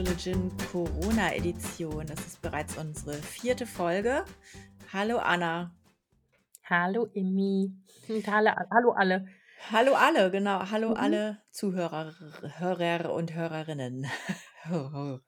Kaffee, Stulle, Gin, Corona-Edition. Das ist bereits unsere vierte Folge. Hallo Anna. Hallo Emmy. Hallo, hallo alle. Hallo alle, genau. Hallo mhm. alle Zuhörer, Hörer und Hörerinnen.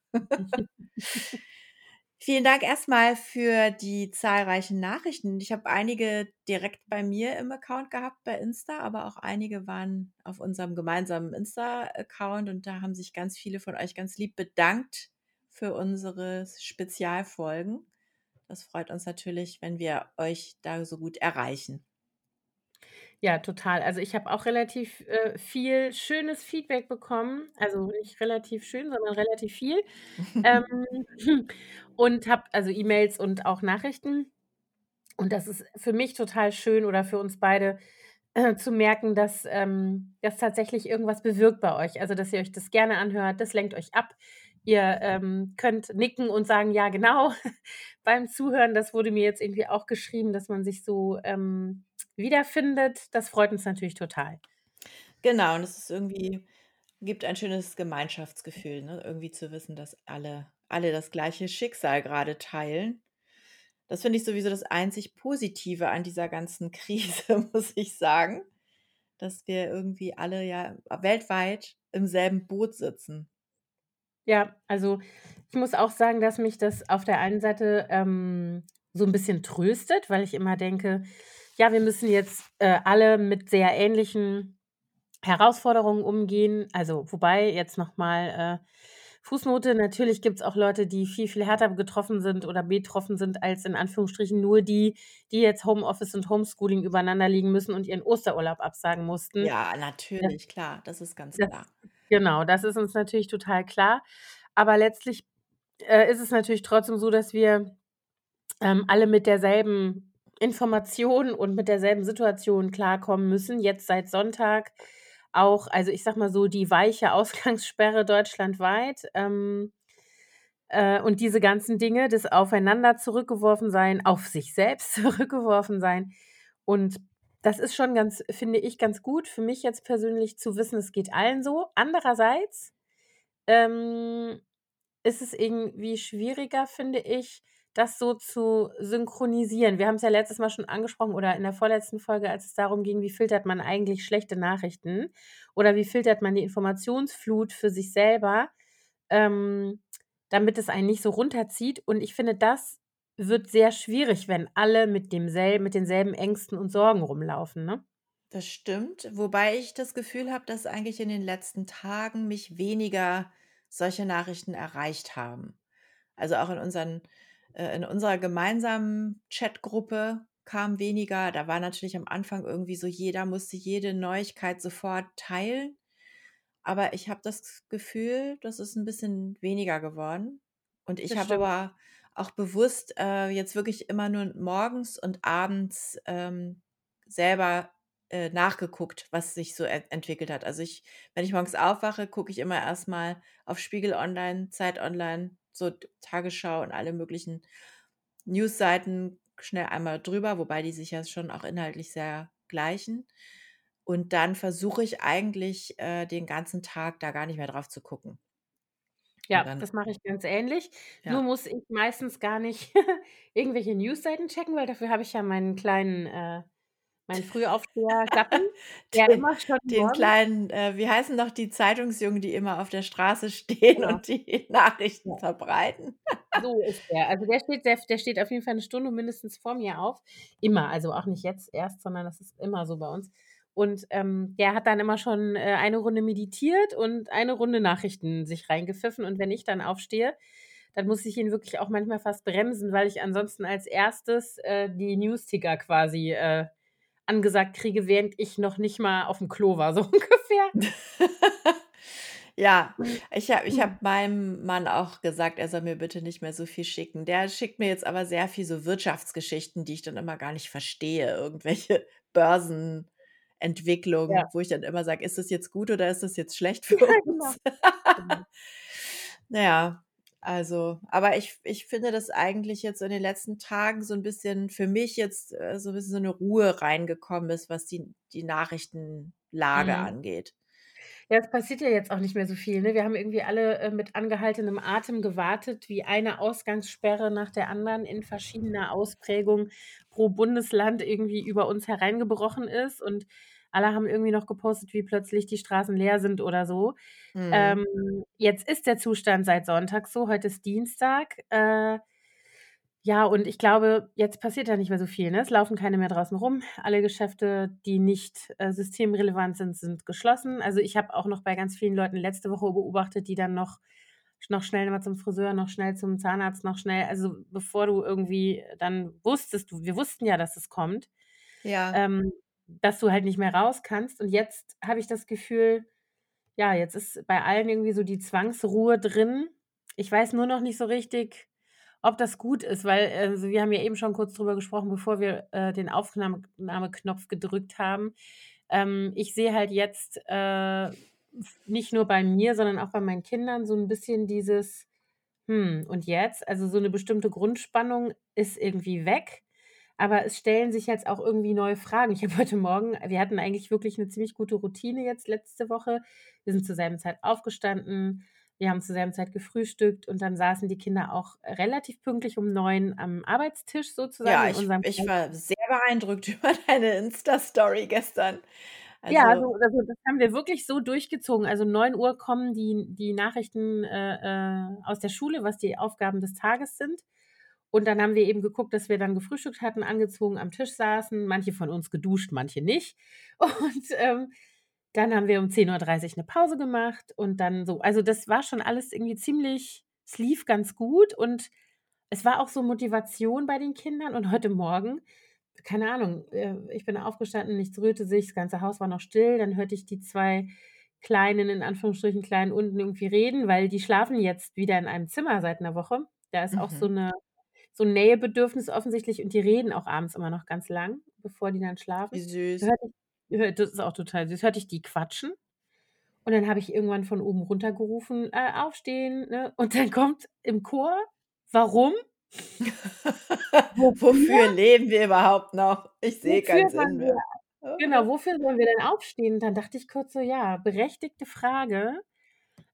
Vielen Dank erstmal für die zahlreichen Nachrichten. Ich habe einige direkt bei mir im Account gehabt bei Insta, aber auch einige waren auf unserem gemeinsamen Insta-Account und da haben sich ganz viele von euch ganz lieb bedankt für unsere Spezialfolgen. Das freut uns natürlich, wenn wir euch da so gut erreichen. Ja, total. Also, ich habe auch relativ, äh, viel schönes Feedback bekommen. Also, nicht relativ schön, sondern relativ viel. Ähm, und habe also E-Mails und auch Nachrichten. Und das ist für mich total schön oder für uns beide, äh, zu merken, dass, ähm, das tatsächlich irgendwas bewirkt bei euch. Also, dass ihr euch das gerne anhört, das lenkt euch ab. Ihr, ähm, könnt nicken und sagen: „Ja, genau“ beim Zuhören. Das wurde mir jetzt irgendwie auch geschrieben, dass man sich so, ähm wiederfindet. Das freut uns natürlich total. Genau, und es ist irgendwie gibt ein schönes Gemeinschaftsgefühl, ne? Irgendwie zu wissen, dass alle alle das gleiche Schicksal gerade teilen. Das finde ich sowieso das einzig Positive an dieser ganzen Krise, muss ich sagen, dass wir irgendwie alle ja weltweit im selben Boot sitzen. Ja, also ich muss auch sagen, dass mich das auf der einen Seite, ähm, so ein bisschen tröstet, weil ich immer denke ja, wir müssen jetzt, äh, alle mit sehr ähnlichen Herausforderungen umgehen. Also, wobei jetzt noch mal, äh, Fußnote, natürlich gibt es auch Leute, die viel, viel härter getroffen sind oder betroffen sind als in Anführungsstrichen nur die, die jetzt Homeoffice und Homeschooling übereinander liegen müssen und ihren Osterurlaub absagen mussten. Ja, Das natürlich, klar, das ist ganz das klar. genau, das ist uns natürlich total klar. Aber letztlich, äh, ist es natürlich trotzdem so, dass wir, ähm, alle mit derselben Informationen und mit derselben Situation klarkommen müssen, jetzt seit Sonntag auch also, ich sage mal so, die weiche Ausgangssperre deutschlandweit, ähm, äh, und diese ganzen Dinge, das Aufeinander zurückgeworfen sein, auf sich selbst zurückgeworfen sein. Und das ist schon ganz finde ich, ganz gut für mich jetzt persönlich zu wissen, es geht allen so. Andererseits, ähm, ist es irgendwie schwieriger, finde ich das so zu synchronisieren. Wir haben es ja letztes Mal schon angesprochen oder in der vorletzten Folge, als es darum ging, wie filtert man eigentlich schlechte Nachrichten oder wie filtert man die Informationsflut für sich selber, ähm, damit es einen nicht so runterzieht. Und ich finde, das wird sehr schwierig, wenn alle mit demselben mit denselben Ängsten und Sorgen rumlaufen, ne? Das stimmt, wobei ich das Gefühl habe, dass eigentlich in den letzten Tagen mich weniger solche Nachrichten erreicht haben. Also, auch in unseren in unserer gemeinsamen Chatgruppe kam weniger. Da war natürlich am Anfang irgendwie so, jeder musste jede Neuigkeit sofort teilen. Aber ich habe das Gefühl, das ist ein bisschen weniger geworden. Und ich habe aber auch bewusst äh, jetzt wirklich immer nur morgens und abends ähm, selber äh, nachgeguckt, was sich so entwickelt hat. Also ich, wenn ich morgens aufwache, gucke ich immer erstmal auf Spiegel Online, Zeit Online, so Tagesschau und alle möglichen Newsseiten schnell einmal drüber, wobei die sich ja schon auch inhaltlich sehr gleichen. Und dann versuche ich eigentlich, äh, den ganzen Tag da gar nicht mehr drauf zu gucken. Ja, dann das mache ich ganz ähnlich. Nur muss ich meistens gar nicht irgendwelche Newsseiten checken, weil dafür habe ich ja meinen kleinen, äh mein Frühaufsteher-Gatten, der Den immer schon den morgens kleinen, äh, wie heißen noch die Zeitungsjungen, die immer auf der Straße stehen Genau. und die Nachrichten Ja. verbreiten? So ist der. Also, der steht der der steht auf jeden Fall eine Stunde mindestens vor mir auf. Immer, also auch nicht jetzt erst, sondern das ist immer so bei uns. Und, ähm, der hat dann immer schon, äh, eine Runde meditiert und eine Runde Nachrichten sich reingepfiffen. Und wenn ich dann aufstehe, dann muss ich ihn wirklich auch manchmal fast bremsen, weil ich ansonsten als Erstes, äh, die Newsticker quasi, äh angesagt kriege, während ich noch nicht mal auf dem Klo war, so ungefähr. Ja, ich habe ich habe meinem Mann auch gesagt, er soll mir bitte nicht mehr so viel schicken. Der schickt mir jetzt aber sehr viel so Wirtschaftsgeschichten, die ich dann immer gar nicht verstehe, irgendwelche Börsenentwicklungen, Ja. wo ich dann immer sage: „Ist das jetzt gut oder ist das jetzt schlecht für Ja, genau. uns?“ Genau. Ja. Also, aber ich ich finde, dass eigentlich jetzt in den letzten Tagen so ein bisschen für mich jetzt, äh, so ein bisschen so eine Ruhe reingekommen ist, was die die Nachrichtenlage Mhm. angeht. Ja, es passiert ja jetzt auch nicht mehr so viel, ne? Wir haben irgendwie alle, äh, mit angehaltenem Atem gewartet, wie eine Ausgangssperre nach der anderen in verschiedener Ausprägung pro Bundesland irgendwie über uns hereingebrochen ist und alle haben irgendwie noch gepostet, wie plötzlich die Straßen leer sind oder so. Mhm. Ähm, jetzt ist der Zustand seit Sonntag so, heute ist Dienstag. Äh, ja, und ich glaube, jetzt passiert da nicht mehr so viel, ne? Es laufen keine mehr draußen rum. Alle Geschäfte, die nicht, äh, systemrelevant sind, sind geschlossen. Also, ich habe auch noch bei ganz vielen Leuten letzte Woche beobachtet, die dann noch noch schnell mal zum Friseur, noch schnell zum Zahnarzt, noch schnell also, bevor du irgendwie dann wusstest du wir wussten ja, dass es kommt, Ja. ähm, dass du halt nicht mehr raus kannst. Und jetzt habe ich das Gefühl, ja, jetzt ist bei allen irgendwie so die Zwangsruhe drin. Ich weiß nur noch nicht so richtig, ob das gut ist, weil, also, wir haben ja eben schon kurz drüber gesprochen, bevor wir, äh, den Aufnahme Nahmeknopf gedrückt haben. Ähm, ich sehe halt jetzt, äh, nicht nur bei mir, sondern auch bei meinen Kindern so 'n bisschen dieses: „Hm, und jetzt?“ Also, so 'ne bestimmte Grundspannung ist irgendwie weg, aber es stellen sich jetzt auch irgendwie neue Fragen. Ich habe heute Morgen wir hatten eigentlich wirklich 'ne ziemlich gute Routine jetzt letzte Woche. Wir sind zur selben Zeit aufgestanden, wir haben zur selben Zeit gefrühstückt und dann saßen die Kinder auch relativ pünktlich um 9 am Arbeitstisch sozusagen Ja, in ich unserem ich war sehr beeindruckt über deine Insta-Story gestern. Ja, Also so also, das haben wir wirklich so durchgezogen. Also, 9:00 kommen die die Nachrichten, äh, äh, aus der Schule, was die Aufgaben des Tages sind. Und dann haben wir eben geguckt, dass wir dann gefrühstückt hatten, angezogen am Tisch saßen, manche von uns geduscht, manche nicht. Und, ähm, dann haben wir um 10:30 'ne Pause gemacht und dann so also, das war schon alles irgendwie ziemlich es lief ganz gut und es war auch so Motivation bei den Kindern. Und heute Morgen, keine Ahnung, äh, ich bin aufgestanden, nichts rührte sich, das ganze Haus war noch still. Dann hörte ich die 2 Kleinen, in Anführungsstrichen Kleinen, unten irgendwie reden, weil die schlafen jetzt wieder in einem Zimmer seit 'ner Woche. Da ist auch so Mhm. So 'n Nähebedürfnis offensichtlich und die reden auch abends immer noch ganz lang, bevor die dann Wie schlafen. Da süß. ich das ist auch total süß, hörte ich die quatschen und dann habe ich irgendwann von oben runter gerufen: „Äh, aufstehen“, ne? Und dann kommt im Chor: „Warum?“ Wofür „Wofür?“ leben wir überhaupt noch? Ich sehe „Wofür keinen Sinn wir“ mehr. genau, „wofür sollen wir denn aufstehen?“ Dann dachte ich kurz so: „Ja, berechtigte Frage.“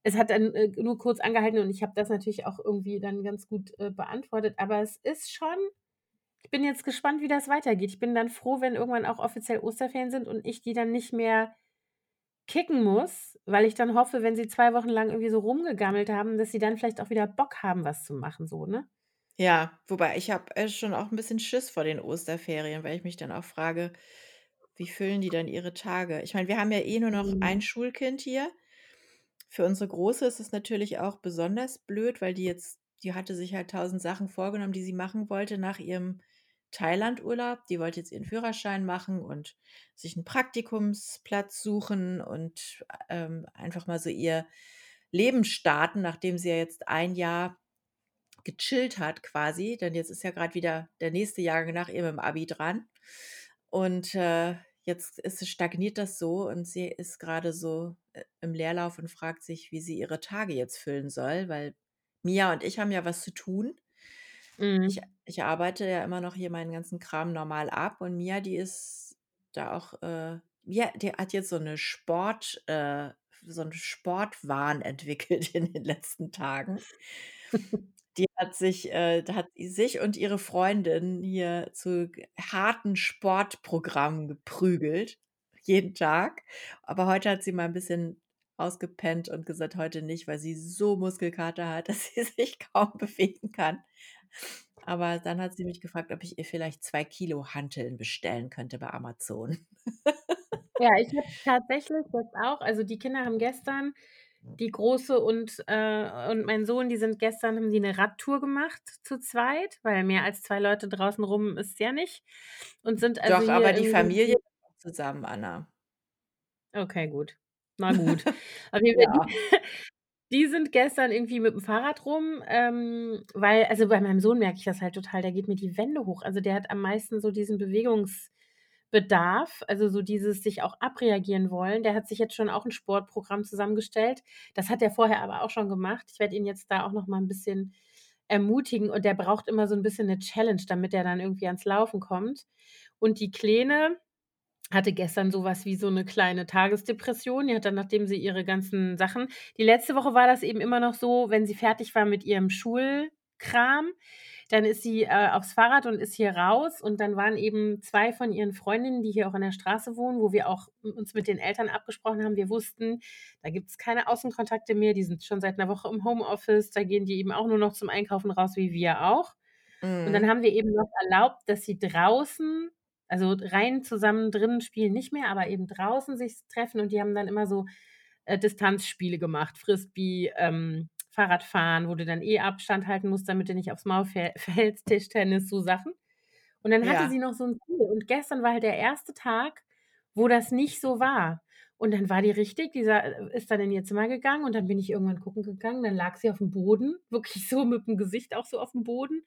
Es hat dann, äh, nur kurz angehalten und ich habe das natürlich auch irgendwie dann ganz gut, äh, beantwortet. Aber es ist schon ich bin jetzt gespannt, wie das weitergeht. Ich bin dann froh, wenn irgendwann auch offiziell Osterferien sind und ich die dann nicht mehr kicken muss, weil ich dann hoffe, wenn sie 2 Wochen lang irgendwie so rumgegammelt haben, dass sie dann vielleicht auch wieder Bock haben, was zu machen so, ne? Ja, wobei ich habe, äh, schon auch 'n bisschen Schiss vor den Osterferien, weil ich mich dann auch frage: „Wie füllen die dann ihre Tage?“ Ich meine, wir haben ja eh nur noch Mhm. ein Schulkind hier. Für unsere Große ist es natürlich auch besonders blöd, weil die jetzt die hatte sich halt 1.000 Sachen vorgenommen, die sie machen wollte nach ihrem Thailandurlaub. Die wollte jetzt ihren Führerschein machen und sich 'n Praktikumsplatz suchen und, ähm, einfach mal so ihr Leben starten, nachdem sie ja jetzt 1 Jahr gechillt hat quasi, denn jetzt ist ja grad wieder der nächste Jahrgang nach ihr mit'm Abi dran. Und, äh, jetzt ist stagniert das so und sie ist grade so, äh, im Leerlauf und fragt sich, wie sie ihre Tage jetzt füllen soll, weil Mia und ich haben ja was zu tun. Ich Mhm. ich arbeite ja immer noch hier meinen ganzen Kram normal ab und Mia, die ist da auch, äh Mia, die hat jetzt so 'ne Sport äh, so 'n Sportwahn entwickelt in den letzten Tagen. Die hat sich äh, hat sich und ihre Freundin hier zu harten Sportprogrammen geprügelt, jeden Tag. Aber heute hat sie mal 'n bisschen ausgepennt und gesagt: „Heute nicht“, weil sie so Muskelkater hat, dass sie sich kaum bewegen kann. Aber dann hat sie mich gefragt, ob ich ihr vielleicht 2 Kilo Hanteln bestellen könnte bei Amazon. Ja, ich habe tatsächlich jetzt auch also, die Kinder haben gestern die Große und äh, und mein Sohn, die sind gestern haben die 'ne Radtour gemacht zu zweit, weil mehr als 2 Leute draußen rum ist ja nicht und sind also Doch, aber die Familie zusammen, Anna. Okay, gut. Na gut. Auf jeden Fall, die Ja. die sind gestern irgendwie mit'm Fahrrad rum, ähm, weil also, bei meinem Sohn merke ich das halt total, der geht mir die Wände hoch. Also, der hat am meisten so diesen Bewegungsbedarf, also, so dieses sich auch abreagieren wollen. Der hat sich jetzt schon auch 'n Sportprogramm zusammengestellt. Das hat er vorher aber auch schon gemacht. Ich werde ihn jetzt da auch noch mal 'n bisschen ermutigen und der braucht immer so 'n bisschen 'ne Challenge, damit er dann irgendwie ans Laufen kommt. Und die Kleine hatte gestern so was wie so 'ne kleine Tagesdepression. Die hat dann, nachdem sie ihre ganzen Sachen die letzte Woche war das eben immer noch so, wenn sie fertig war mit ihrem Schulkram, dann ist sie, äh, aufs Fahrrad und ist hier raus und dann waren eben 2 von ihren Freundinnen, die hier auch an der Straße wohnen, wo wir auch uns mit den Eltern abgesprochen haben. Wir wussten, da gibt's keine Außenkontakte mehr, die sind schon seit 'ner Woche im Homeoffice, da gehen die eben auch nur noch zum Einkaufen raus wie wir auch. Und dann Mhm. haben wir eben noch erlaubt, dass sie draußen also rein zusammen drinnen spielen nicht mehr, aber eben draußen sich treffen und die haben dann immer so, äh, Distanzspiele gemacht, Frisbee, ähm, Fahrradfahren, wo du dann eh Abstand halten musst, damit du nicht aufs Maul fä fällst, Tischtennis, so Sachen. Und dann hatte sie Ja. noch so 'n Pool und gestern war halt der 1. Tag, wo das nicht so war. Und dann war die richtig die sa äh, ist dann in ihr Zimmer gegangen und dann bin ich irgendwann gucken gegangen, dann lag sie aufm Boden, wirklich so mit'm Gesicht auch so aufm Boden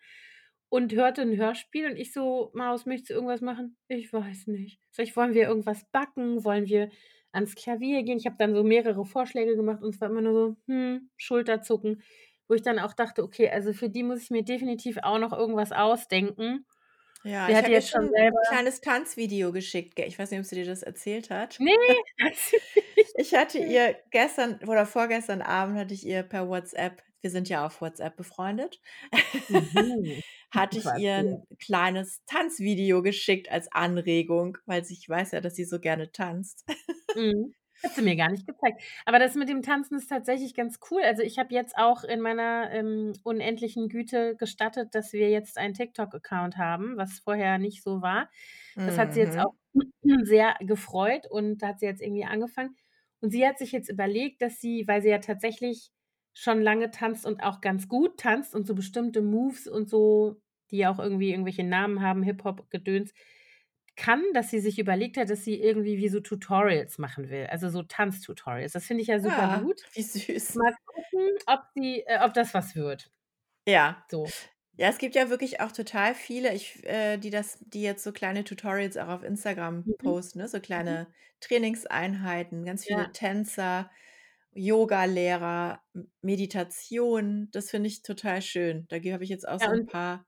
und hörte 'n Hörspiel und ich so: „Maus, möchtest du irgendwas machen?“ „Ich weiß nicht.“ Sage ich: „Wollen wir irgendwas backen? Wollen wir ans Klavier gehen?“ Ich habe dann so mehrere Vorschläge gemacht und es war immer nur so: „Hm“, Schulterzucken, wo ich dann auch dachte: „Okay, also für die muss ich mir definitiv auch noch irgendwas ausdenken.“ Ja, Sie ich hatte habe ihr jetzt schon selber kleines Tanzvideo geschickt, ge ich weiß nicht, ob sie dir das erzählt hat. Ne, nicht Ich hatte ihr gestern oder vorgestern Abend hatte ich ihr per WhatsApp wir sind ja auf WhatsApp befreundet, Mhm. hatte ich ihr Verstehe. 'n kleines Tanzvideo geschickt als Anregung, weil ich weiß ja, dass sie so gerne tanzt. Mhm. Hat sie mir gar nicht gezeigt. Aber das mit dem Tanzen ist tatsächlich ganz cool. Also, ich habe jetzt auch in meiner, ähm, unendlichen Güte gestattet, dass wir jetzt einen TikTok-Account haben, was vorher nicht so war. Das hat sie jetzt auch Mhm. sehr gefreut und da hat sie jetzt irgendwie angefangen. Und sie hat sich jetzt überlegt, dass sie weil sie ja tatsächlich schon lange tanzt und auch ganz gut tanzt und so bestimmte Moves und so, die ja auch irgendwie irgendwelche Namen haben, Hip-Hop-Gedöns, kann, dass sie sich überlegt hat, dass sie irgendwie wie so Tutorials machen will, also so Tanztutorials. Das finde ich ja Ah, supergut. wie süß. Mal gucken, ob sie äh, ob das was wird. Ja. So. Ja, es gibt ja wirklich auch total viele, ich äh, die das die jetzt so kleine Tutorials auch auf Instagram Mhm. posten, ne, so Mhm. kleine Trainingseinheiten, ganz viele Ja. Tänzer, Yogalehrer, Meditation. Das finde ich total schön. Da habe ich jetzt auch Ja, so 'n und paar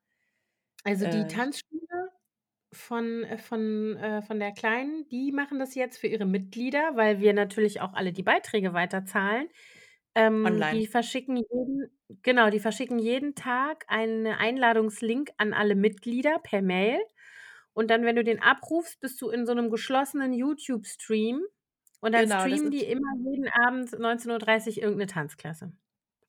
Also, die äh Tanzschule von äh, von äh, von der Kleinen, die machen das jetzt für ihre Mitglieder, weil wir natürlich auch alle die Beiträge weiterzahlen. Ähm, Online. die verschicken jeden genau, die verschicken jeden Tag einen Einladungslink an alle Mitglieder per Mail. Und dann, wenn du den abrufst, bist du in so 'nem geschlossenen YouTube-Stream und dann Genau, das streamen die ist immer jeden Abend 19:30 irgend 'ne Tanzklasse.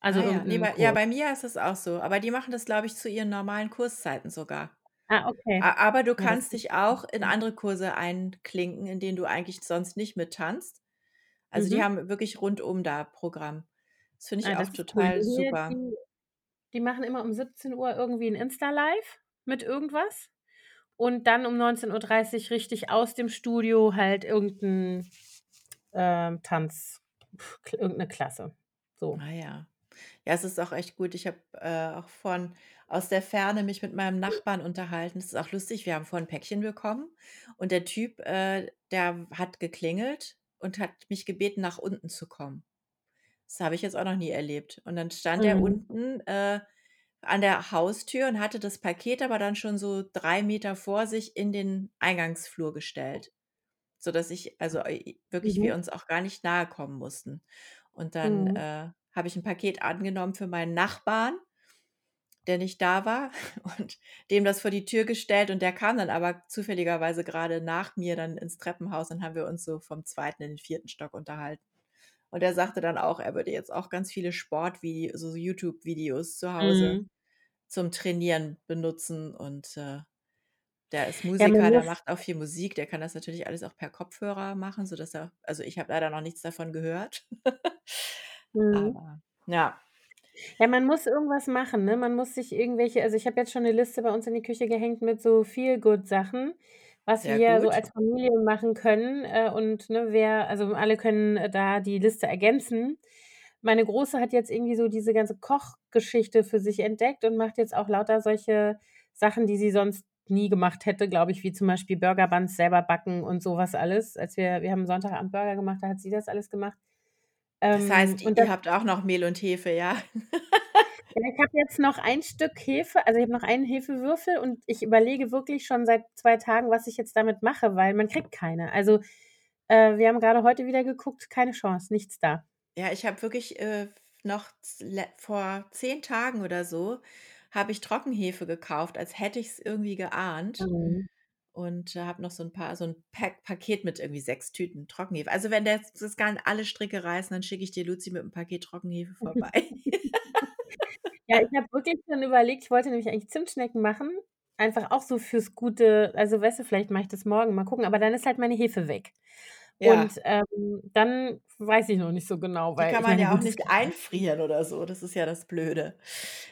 Also Ah ja, irgend ne, 'n bei ja, Kurs. bei mir ist es auch so. Aber die machen das, glaube ich, zu ihren normalen Kurszeiten sogar. Ah, okay. A aber du Ja, das kannst dich auch in andere Kurse einklinken, in denen du eigentlich sonst nicht mit tanzt. Also, die Mhm. haben wirklich rundum da Programm. Das finde Ah, ich auch das ist cool. total super. die die machen immer um 17:00 irgendwie 'n Insta-Live mit irgendwas und dann um 19:30 richtig aus dem Studio halt irgend 'n, ähm, Tanz k irgend 'ne Klasse, so. Ah ja. Ja, es ist auch echt gut. Ich habe, äh, auch vorhin aus der Ferne mich mit meinem Nachbarn unterhalten. Das ist auch lustig, wir haben vorhin 'n Päckchen bekommen und der Typ, äh, der hat geklingelt und hat mich gebeten, nach unten zu kommen. Das habe ich jetzt auch noch nie erlebt. Und dann stand er Mhm. unten, äh, an der Haustür und hatte das Paket aber dann schon so 3 Meter vor sich in den Eingangsflur gestellt, sodass ich also, wirklich wir Mhm. uns auch gar nicht nahe kommen mussten. Und dann, Mhm. äh, habe ich 'n Paket angenommen für meinen Nachbarn der nicht da war und dem das vor die Tür gestellt und der kam dann aber zufälligerweise grade nach mir dann ins Treppenhaus. Dann haben wir uns so vom 2. in den 4. Stock unterhalten. Und er sagte dann auch, er würde jetzt auch ganz viele Sportvide so YouTube-Videos zu Hause Mhm. zum Trainieren benutzen und, äh, der ist Ja, Musiker, der muss macht auch viel Musik, der kann das natürlich alles auch per Kopfhörer machen, sodass er also, ich habe leider noch nichts davon gehört. Mhm. Aber ja. Ja, man muss irgendwas machen, ne? Man muss sich irgendwelche also, ich habe jetzt schon 'ne Liste bei uns in die Küche gehängt mit so Feel-Good-Sachen, was Sehr wir so gut. als Familie machen können, äh, und, ne, wer also, alle können, äh, da die Liste ergänzen. Meine Große hat jetzt irgendwie so diese ganze Kochgeschichte für sich entdeckt und macht jetzt auch lauter solche Sachen, die sie sonst nie gemacht hätte, glaube ich, wie zum Beispiel Burger Buns selber backen und so was alles. Als wir wir haben Sonntagabend Burger gemacht, da hat sie das alles gemacht. Das Ähm, heißt, i und das ihr habt auch noch Mehl und Hefe, ja? Ich habe jetzt noch ein Stück Hefe also, ich habe noch einen Hefewürfel und ich überlege wirklich schon seit 2 Tagen, was ich jetzt damit mache, weil man kriegt keine. Also, äh, wir haben grade heute wieder geguckt, keine Chance, nichts da. Ja, ich habe wirklich, äh, noch vor 10 Tagen oder so habe ich Trockenhefe gekauft, als hätte ich's irgendwie geahnt Mhm. Und, äh, habe noch so 'n paar so 'n Pack Paket mit irgendwie 6 Tüten Trockenhefe. Also, wenn der das gar alle Stricke reißen, dann schicke ich dir Luzi mit 'm Paket Trockenhefe vorbei. Ja, ich habe wirklich schon überlegt ich wollte nämlich eigentlich Zimtschnecken machen, einfach auch so fürs gute also, weißt du, vielleicht mache ich das morgen, mal gucken, aber dann ist halt meine Hefe weg. Ja. Und, ähm, dann weiß ich noch nicht so genau, Die weil kann ich man meine, ja auch nicht einfrieren oder so, das ist ja das Blöde.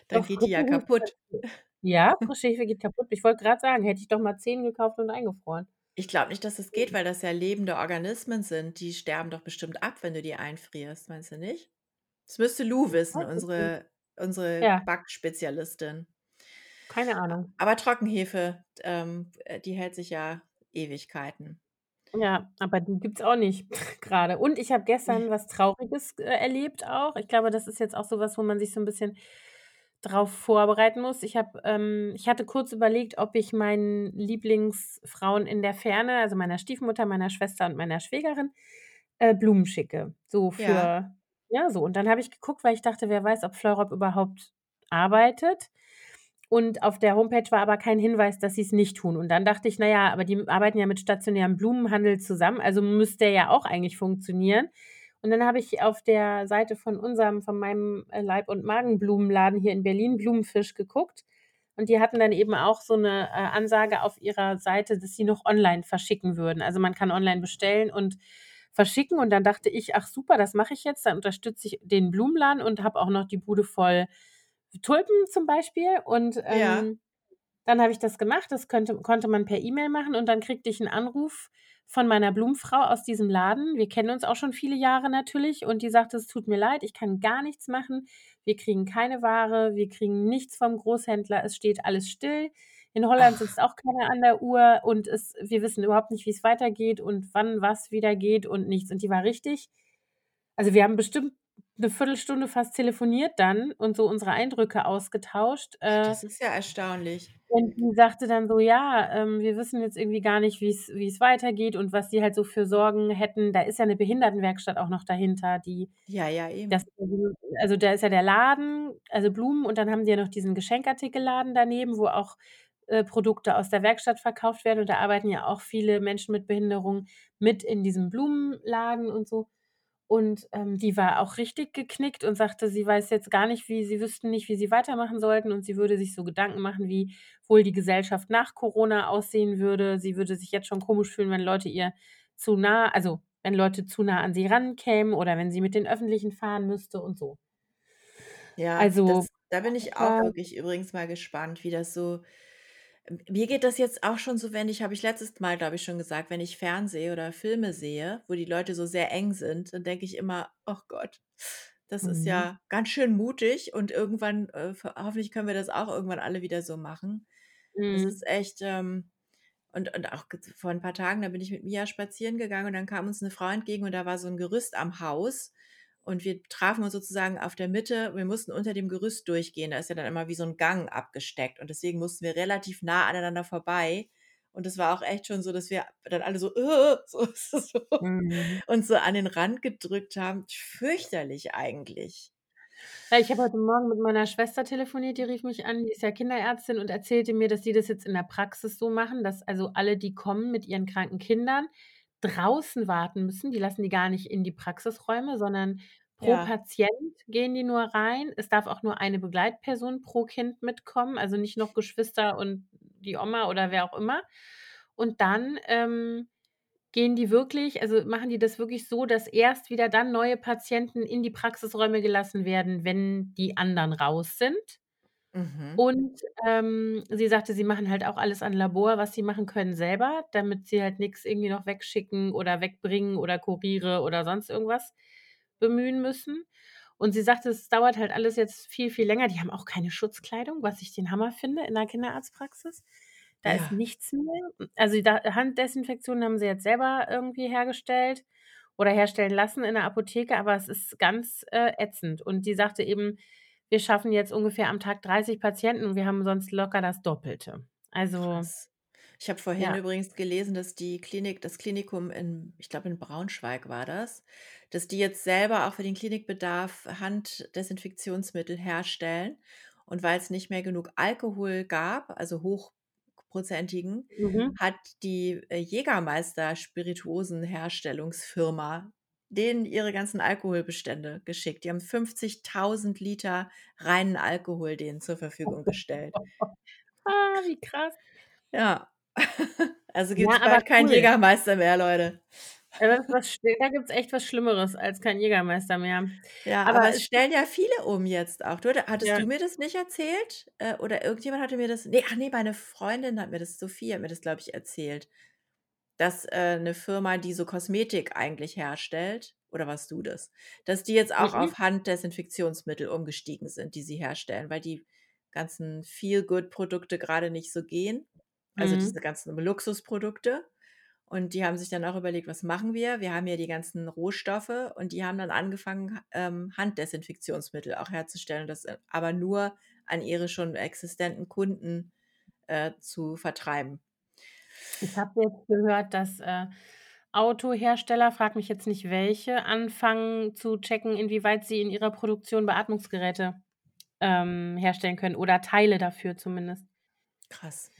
Dann Doch, geht die ja kaputt. ja, frische Hefe geht kaputt. Ich wollte grad sagen, hätte ich doch mal 10 gekauft und eingefroren. Ich glaube nicht, dass das geht, weil das ja lebende Organismen sind. Die sterben doch bestimmt ab, wenn du die einfrierst, meinst du nicht? Das müsste Lou wissen, unsere unsere Ja. Backspezialistin. Keine Ahnung. aber Trockenhefe, ähm, äh, die hält sich ja Ewigkeiten. Ja, aber die gibt's auch nicht grade. Und ich habe Ne. gestern was Trauriges, äh, erlebt auch. Ich glaube, das ist jetzt auch so was, wo man sich so 'n bisschen drauf vorbereiten muss. Ich habe ähm, ich hatte kurz überlegt, ob ich meinen Lieblingsfrauen in der Ferne, also, meiner Stiefmutter, meiner Schwester und meiner Schwägerin, äh, Blumen schicke, so Ja. für ja, so. Und dann habe ich geguckt, weil ich dachte: „Wer weiß, ob Fleurop überhaupt arbeitet?“ Und auf der Homepage war aber kein Hinweis, dass sie's nicht tun. Und dann dachte ich: „Na ja, aber die arbeiten ja mit stationärem Blumenhandel zusammen, also, müsste der ja auch eigentlich funktionieren.“ Und dann habe ich auf der Seite von unserem von meinem, äh, Leib und Magenblumenladen hier in Berlin, Blumenfisch, geguckt und die hatten dann eben auch so 'ne, äh, Ansage auf ihrer Seite, dass sie noch online verschicken würden. Also, man kann online bestellen und verschicken und dann dachte ich: „Ach super, das mache ich jetzt, dann unterstütze ich den Blumenladen und habe auch noch die Bude voll Tulpen zum Beispiel.“ Und, Ja. ähm, dann habe ich das gemacht. Das könnte konnte man per E-Mail machen und dann kriegte ich 'n Anruf von meiner Blumenfrau aus diesem Laden. Wir kennen uns auch schon viele Jahre natürlich und die sagte: „Es tut mir leid, ich kann gar nichts machen. Wir kriegen keine Ware, wir kriegen nichts vom Großhändler, es steht alles still. In Holland Ach. sitzt auch keiner an der Uhr und es wir wissen überhaupt nicht, wie's weitergeht und wann was wieder geht und nichts.“ Und die war richtig also, wir haben bestimmt 'ne Viertelstunde fast telefoniert dann und so unsere Eindrücke ausgetauscht, äh das ist ja erstaunlich. und die sagte dann so: „Ja, ähm, wir wissen jetzt irgendwie gar nicht, wie's wie's weitergeht und was sie halt so für Sorgen hätten.“ Da ist ja 'ne Behindertenwerkstatt auch noch dahinter, die Ja, ja, das eben. also, da ist ja der Laden, also, Blumen und dann haben sie ja noch diesen Geschenkartikelladen daneben, wo auch, äh, Produkte aus der Werkstatt verkauft werden und da arbeiten ja auch viele Menschen mit Behinderung mit in diesem Blumenladen und so. Und, ähm, die war auch richtig geknickt und sagte, sie weiß jetzt gar nicht, wie sie wüssten nicht, wie sie weitermachen sollten und sie würde sich so Gedanken machen, wie wohl die Gesellschaft nach Corona aussehen würde. Sie würde sich jetzt schon komisch fühlen, wenn Leute ihr zu nah also, wenn Leute zu nah an sie rankämen oder wenn sie mit den Öffentlichen fahren müsste und so. Ja, Also, das da bin ich auch war wirklich übrigens mal gespannt, wie das so mir geht das jetzt auch schon so, wenn ich habe ich letztes Mal, glaube ich, schon gesagt, wenn ich Fernseh oder Filme sehe, wo die Leute so sehr eng sind, dann denke ich immer: „Ach Gott, das ist Mhm. ja ganz schön mutig und irgendwann, äh, hoffentlich können wir das auch irgendwann alle wieder so machen.“ Das Mhm. ist echt, ähm und und auch vor 'n paar Tagen, da bin ich mit Mia spazieren gegangen und dann kam uns 'ne Frau entgegen und da war so 'n Gerüst am Haus und wir trafen uns sozusagen auf der Mitte. Wir mussten unter dem Gerüst durchgehen. Da ist ja dann immer wie so 'n Gang abgesteckt und deswegen mussten wir relativ nah aneinander vorbei. Und das war auch echt schon so, dass wir dann alle so so so Mhm. uns so an den Rand gedrückt haben. Fürchterlich eigentlich. Ja, ich habe heute Morgen mit meiner Schwester telefoniert, die rief mich an, die ist ja Kinderärztin und erzählte mir, dass die das jetzt in der Praxis so machen, dass also alle, die kommen mit ihren kranken Kindern, draußen warten müssen. Die lassen die gar nicht in die Praxisräume, sondern pro Ja. Patient gehen die nur rein. Es darf auch nur eine Begleitperson pro Kind mitkommen, also, nicht noch Geschwister und die Oma oder wer auch immer. Und dann, ähm, gehen die wirklich also, machen die das wirklich so, dass erst wieder dann neue Patienten in die Praxisräume gelassen werden, wenn die anderen raus sind. Mhm. Und, ähm, sie sagte, sie machen halt auch alles an Labor, was sie machen können, selber, damit sie halt nix irgendwie noch wegschicken oder wegbringen oder Kuriere oder sonst irgendwas bemühen müssen. Und sie sagte, es dauert halt alles jetzt viel, viel länger. Die haben auch keine Schutzkleidung, was ich den Hammer finde in 'ner Kinderarztpraxis. Da ist Ja. nichts mehr. Also, da Handdesinfektion haben sie jetzt selber irgendwie hergestellt oder herstellen lassen in der Apotheke, aber es ist ganz, äh, ätzend. Und die sagte eben, wir schaffen jetzt ungefähr am Tag 30 Patienten und wir haben sonst locker das Doppelte. Also Krass. Ich habe vorhin ja. übrigens gelesen, dass die Klinik das Klinikum in ich glaube, in Braunschweig war das, dass die jetzt selber auch für den Klinikbedarf Handdesinfektionsmittel herstellen. Und weil's nicht mehr genug Alkohol gab, also hochprozentigen, Mhm. hat die, äh, Jägermeister Spirituosenherstellungsfirma denen ihre ganzen Alkoholbestände geschickt. Die haben 50.000 Liter reinen Alkohol denen zur Verfügung gestellt. Ah, wie krass. Ja. Also Ja, gibt's aber bald keinen cool. Jägermeister mehr, Leute. Ja, was da gibt's echt was Schlimmeres als kein Jägermeister mehr. Ja, aber Aber es es gibt stellen ja viele um jetzt auch. Du hatte hattest Ja. du mir das nicht erzählt? Äh, oder irgendjemand hatte mir das ne, ach ne, meine Freundin hat mir das Sophie hat mir das, glaube ich, erzählt, dass, äh, 'ne Firma, die so Kosmetik eigentlich herstellt oder warst du das? Dass die jetzt auch Mhm. auf Handdesinfektionsmittel umgestiegen sind, die sie herstellen, weil die ganzen Feel-Good-Produkte grade nicht so gehen, also Mhm. diese ganzen Luxusprodukte. Und die haben sich dann auch überlegt: „Was machen wir? Wir haben ja die ganzen Rohstoffe.“ Und die haben dann angefangen, ähm, Handdesinfektionsmittel auch herzustellen, das, äh, aber nur an ihre schon existenten Kunden, äh, zu vertreiben. Ich habe jetzt gehört, dass, äh, Autohersteller, frage mich jetzt nicht welche, anfangen zu checken, inwieweit sie in ihrer Produktion Beatmungsgeräte, ähm, herstellen können oder Teile dafür zumindest. Krass.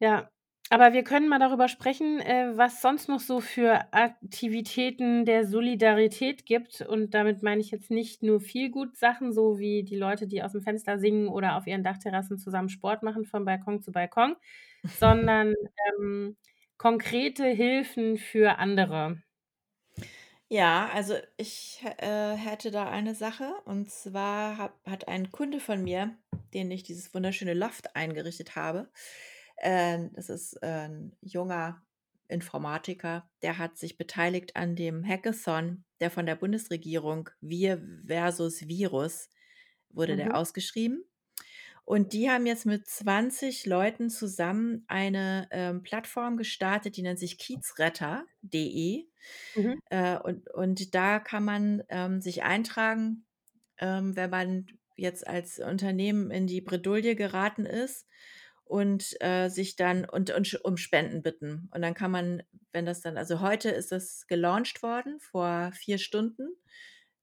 Ja, aber wir können mal darüber sprechen, äh, was sonst noch so für Aktivitäten der Solidarität gibt. Und damit meine ich jetzt nicht nur Feel-Good-Sachen, so wie die Leute, die aus'm Fenster singen oder auf ihren Dachterrassen zusammen Sport machen von Balkon zu Balkon, sondern, ähm, konkrete Hilfen für andere. Ja, also ich äh, hätte da eine Sache. Und zwar habe hat ein Kunde von mir, den ich dieses wunderschöne Loft eingerichtet habe äh, das ist, äh, 'n junger Informatiker, der hat sich beteiligt an dem Hackathon, der von der Bundesregierung „Wir versus Virus“ wurde der Mhm. ausgeschrieben. Und die haben jetzt mit 20 Leuten zusammen eine, ähm, Plattform gestartet, die nennt sich kiezretter.de. Mhm. Äh, und und da kann man, ähm, sich eintragen, ähm, wenn man jetzt als Unternehmen in die Bredouille geraten ist und, äh, sich dann und und um Spenden bitten. Und dann kann man, wenn das dann also heute ist das gelauncht worden vor 4 Stunden.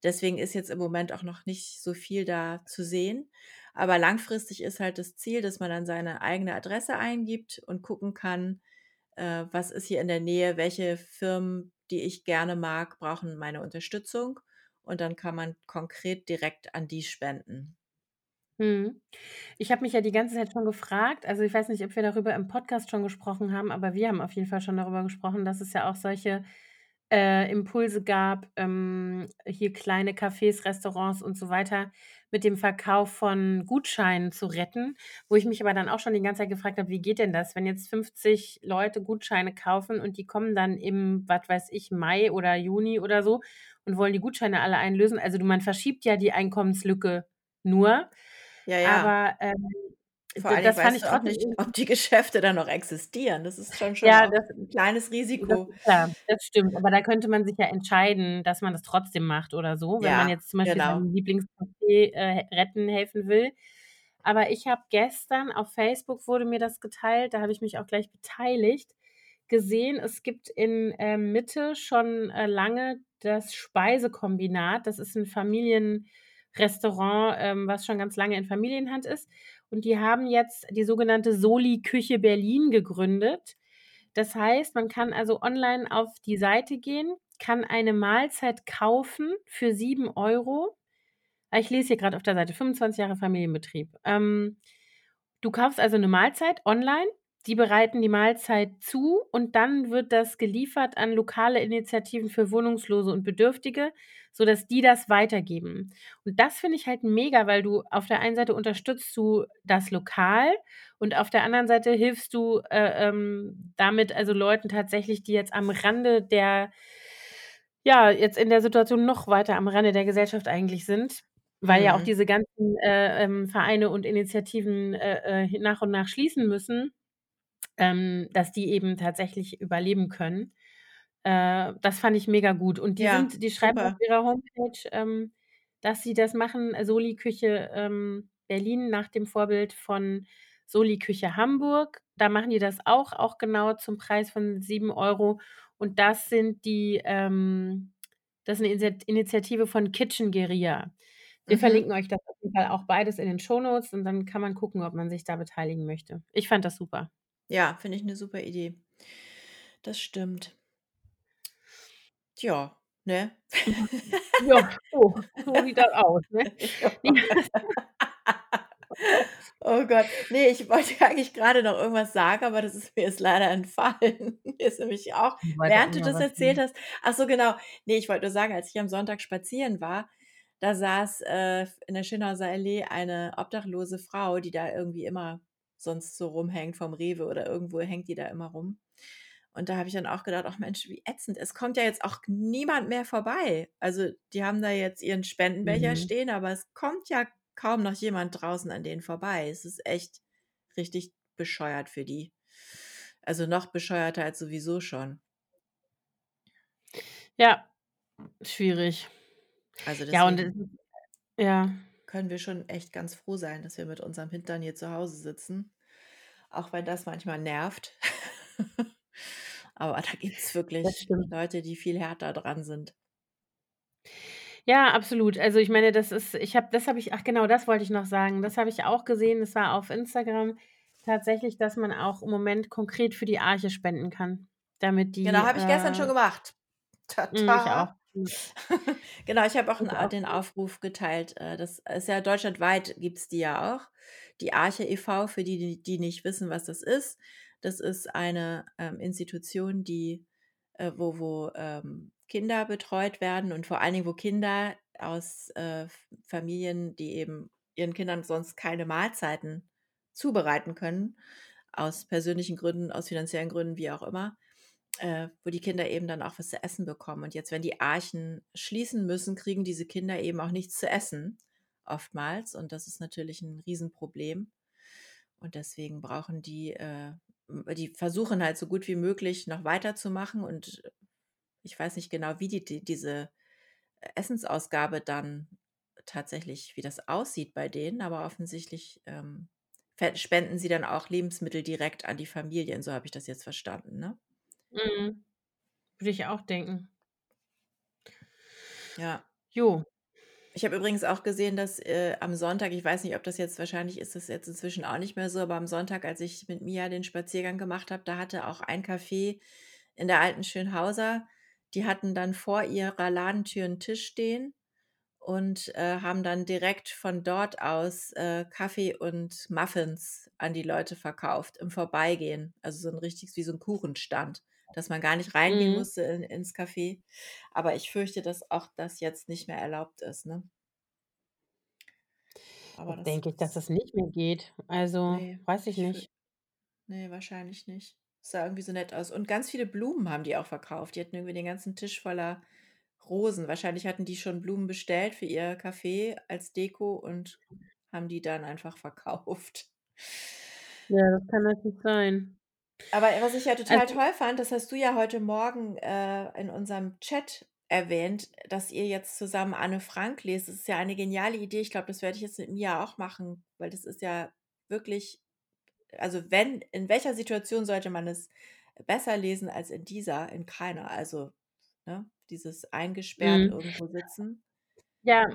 Deswegen ist jetzt im Moment auch noch nicht so viel da zu sehen. Aber langfristig ist halt das Ziel, dass man dann seine eigene Adresse eingibt und gucken kann, äh, was ist hier in der Nähe, welche Firmen, die ich gerne mag, brauchen meine Unterstützung. Und dann kann man konkret direkt an die spenden. Mhm. Ich habe mich ja die ganze Zeit schon gefragt also, ich weiß nicht, ob wir darüber im Podcast schon gesprochen haben, aber wir haben auf jeden Fall schon darüber gesprochen, dass es ja auch solche, äh, Impulse gab, ähm, hier kleine Cafés, Restaurants und so weiter mit dem Verkauf von Gutscheinen zu retten. Wo ich mich aber dann auch schon die ganze Zeit gefragt habe: „Wie geht denn das, wenn jetzt 50 Leute Gutscheine kaufen und die kommen dann im, was weiß ich, Mai oder Juni oder so und wollen die Gutscheine alle einlösen?“ Also, du man verschiebt ja die Einkommenslücke nur, Ja, ja. aber, ähm, Vor Dingen das fand ich auch nicht, ob die Geschäfte dann noch existieren. Das ist dann schon Ja, das 'n kleines das Risiko. ist klar, das stimmt. Aber da könnte man sich ja entscheiden, dass man das trotzdem macht oder so, wenn man Ja, jetzt zum Beispiel genau. seinem Lieblingscafé, äh, retten helfen will. Aber ich habe gestern auf Facebook wurde mir das geteilt, da habe ich mich auch gleich beteiligt, gesehen, es gibt in, ähm, Mitte schon, äh, lange das Speisekombinat. Das ist 'n Familienrestaurant, ähm, was schon ganz lange in Familienhand ist. Und die haben jetzt die sogenannte Soli Küche Berlin gegründet. Das heißt, man kann also online auf die Seite gehen, kann eine Mahlzeit kaufen für 7 €. Ah, ich lese hier grad auf der Seite, 25 Jahre Familienbetrieb. Ähm, du kaufst also 'ne Mahlzeit online, die bereiten die Mahlzeit zu und dann wird das geliefert an lokale Initiativen für Wohnungslose und Bedürftige, sodass die das weitergeben. Und das finde ich halt mega, weil du auf der einen Seite unterstützt du das Lokal und auf der anderen Seite hilfst du, äh, ähm, damit also Leuten tatsächlich, die jetzt am Rande der ja, jetzt in der Situation noch weiter am Rande der Gesellschaft eigentlich sind, weil ja auch Mhm. diese ganzen, äh, ähm, Vereine und Initiativen, äh, äh, nach und nach schließen müssen, ähm, dass die eben tatsächlich überleben können. Äh, das fand ich mega gut. Und die Ja, sind die schreiben auf super. ihrer Homepage, ähm, dass sie das machen, Soli Küche, ähm, Berlin nach dem Vorbild von Soli Küche Hamburg. Da machen die das auch, auch genau zum Preis von 7 € und das sind die ähm, das ist 'ne Inset Initiative von Kitchen Guerilla. Wir Mhm. verlinken euch das auf jeden Fall auch beides in den Shownotes und dann kann man gucken, ob man sich da beteiligen möchte. Ich fand das super. Ja, finde ich 'ne super Idee. Das stimmt. Tja, ne? Ja, so so sieht das aus, ne? Ja. Oh Gott. Ne, ich wollte eigentlich grade noch irgendwas sagen, aber das ist mir jetzt leider entfallen. Mir ist nämlich auch während du noch das was erzählt sagen. hast ach so, genau. Ne, ich wollte nur sagen, als ich am Sonntag spazieren war, da saß, äh, in der Schönhauser Allee eine obdachlose Frau, die da irgendwie immer sonst so rumhängt vom Rewe oder irgendwo hängt die da immer rum. Und da habe ich dann auch gedacht: „Ach Mensch, wie ätzend. Es kommt ja jetzt auch niemand mehr vorbei.“ Also, die haben da jetzt ihren Spendenbecher Mhm. stehen, aber es kommt ja kaum noch jemand draußen an denen vorbei. Es ist echt richtig bescheuert für die. Also, noch bescheuerter als sowieso schon. Ja, schwierig. Also, Ja, und ja. können wir schon echt ganz froh sein, dass wir mit unserem Hintern hier zu Hause sitzen, auch wenn das manchmal nervt. Aber da gibt's Das wirklich. Leute, die viel härter dran sind. Ja, absolut. Also, ich meine, das ist ich habe das habe ich ach genau, das wollte ich noch sagen. Das habe ich auch gesehen. Das war auf Instagram tatsächlich, dass man auch im Moment konkret für die Arche spenden kann, damit Genau, die, habe ich gestern schon äh gemacht. Mhm, ich auch. Tata. Genau, ich habe auch A auch. den Aufruf geteilt. Äh, das ist ja deutschlandweit gibt's die ja auch. Die Arche e. V., für die, die die nicht wissen, was das ist. Das ist eine, ähm, Institution, die äh, wo wo, ähm, Kinder betreut werden und vor allen Dingen, wo Kinder aus, äh, Familien, die eben ihren Kindern sonst keine Mahlzeiten zubereiten können, aus persönlichen Gründen, aus finanziellen Gründen, wie auch immer, äh, wo die Kinder eben dann auch was zu essen bekommen. Und jetzt, wenn die Archen schließen müssen, kriegen diese Kinder eben auch nichts zu essen oftmals und das ist natürlich 'n Riesenproblem. Und deswegen brauchen die, äh die versuchen halt so gut wie möglich noch weiterzumachen und ich weiß nicht genau, wie die die diese Essensausgabe dann tatsächlich wie das aussieht bei denen, aber offensichtlich, ähm, spenden sie dann auch Lebensmittel direkt an die Familien, so habe ich das jetzt verstanden, ne? Mhm. Würde ich auch denken. Ja. Jo. Ich habe übrigens auch gesehen, dass, äh, am Sonntag ich weiß nicht, ob das jetzt wahrscheinlich ist das jetzt inzwischen auch nicht mehr so, aber am Sonntag, als ich mit Mia den Spaziergang gemacht habe, da hatte auch ein Café in der alten Schönhauser die hatten dann vor ihrer Ladentür 'n Tisch stehen und, äh, haben dann direkt von dort aus, äh, Kaffee und Muffins an die Leute verkauft im Vorbeigehen. Also, so 'n richtiges wie so 'n Kuchenstand, dass man gar nicht reingehen Mhm. musste in ins Café. Aber ich fürchte, dass auch das jetzt nicht mehr erlaubt ist, ne? Aber das denke ich, dass das nicht mehr geht. Also, Ne, weiß ich ich nicht. ne, wahrscheinlich nicht. Sah irgendwie so nett aus. Und ganz viele Blumen haben die auch verkauft. Die hatten irgendwie den ganzen Tisch voller Rosen. Wahrscheinlich hatten die schon Blumen bestellt für ihr Café als Deko und haben die dann einfach verkauft. Ja, das kann natürlich sein. Aber was ich ja total Also toll fand, das hast du ja heute Morgen, äh, in unserem Chat erwähnt, dass ihr jetzt zusammen Anne Frank lest. Das ist ja eine geniale Idee. Ich glaube, das werde ich jetzt mit Mia auch machen, weil das ist ja wirklich also, wenn in welcher Situation sollte man es besser lesen als in dieser? In keiner. Also, ne, dieses eingesperrt Mhm. irgendwo sitzen. Ja,